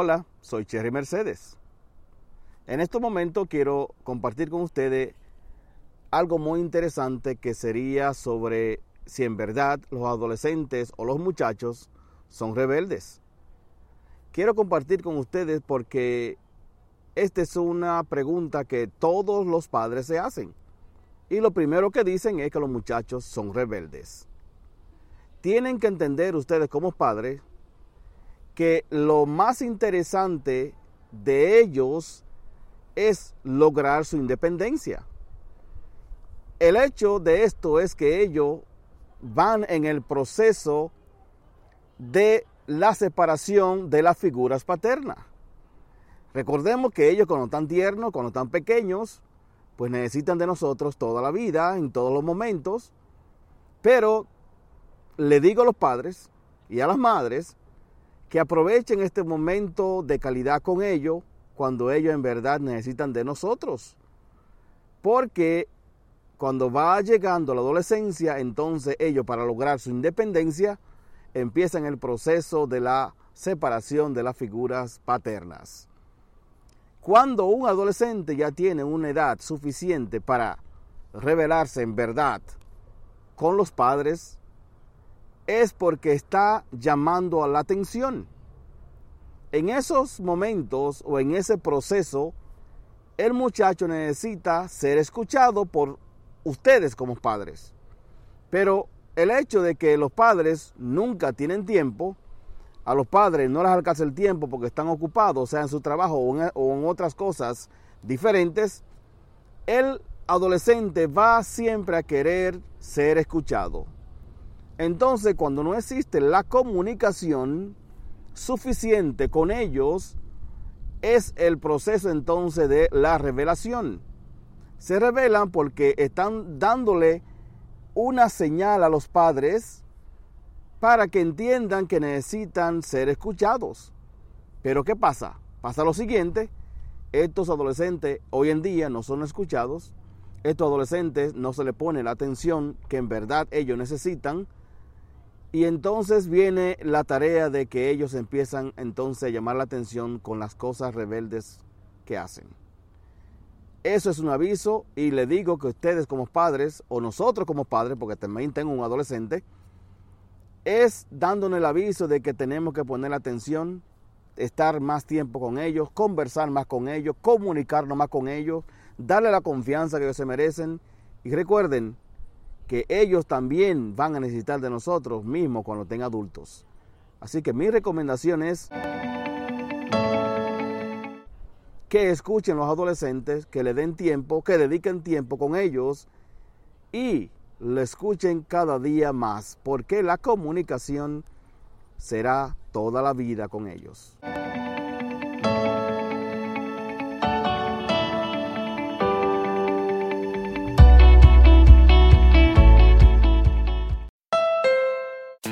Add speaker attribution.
Speaker 1: Hola, soy Cherry Mercedes. En este momento quiero compartir con ustedes algo muy interesante que sería sobre si en verdad los adolescentes o los muchachos son rebeldes. Quiero compartir con ustedes porque esta es una pregunta que todos los padres se hacen. Y lo primero que dicen es que los muchachos son rebeldes. Tienen que entender ustedes como padres que lo más interesante de ellos es lograr su independencia. El hecho de esto es que ellos van en el proceso de la separación de las figuras paternas. Recordemos que ellos cuando están tiernos, cuando están pequeños, pues necesitan de nosotros toda la vida, en todos los momentos. Pero le digo a los padres y a las madres que aprovechen este momento de calidad con ellos cuando ellos en verdad necesitan de nosotros. Porque cuando va llegando la adolescencia, entonces ellos para lograr su independencia empiezan el proceso de la separación de las figuras paternas. Cuando un adolescente ya tiene una edad suficiente para revelarse en verdad con los padres, es porque está llamando a la atención. En esos momentos o en ese proceso, el muchacho necesita ser escuchado por ustedes como padres. Pero el hecho de que los padres nunca tienen tiempo, a los padres no les alcanza el tiempo porque están ocupados, sea en su trabajo o en, o en otras cosas diferentes, el adolescente va siempre a querer ser escuchado. Entonces, cuando no existe la comunicación suficiente con ellos, es el proceso entonces de la revelación. Se revelan porque están dándole una señal a los padres para que entiendan que necesitan ser escuchados. Pero ¿qué pasa? Pasa lo siguiente, estos adolescentes hoy en día no son escuchados, estos adolescentes no se le pone la atención que en verdad ellos necesitan, y entonces viene la tarea de que ellos empiezan entonces a llamar la atención con las cosas rebeldes que hacen. Eso es un aviso y le digo que ustedes como padres, o nosotros como padres, porque también tengo un adolescente, es dándonos el aviso de que tenemos que poner atención, estar más tiempo con ellos, conversar más con ellos, comunicarnos más con ellos, darle la confianza que ellos se merecen. Y recuerden, que ellos también van a necesitar de nosotros mismos cuando tengan adultos. Así que mi recomendación es que escuchen los adolescentes, que le den tiempo, que dediquen tiempo con ellos y le escuchen cada día más, porque la comunicación será toda la vida con ellos.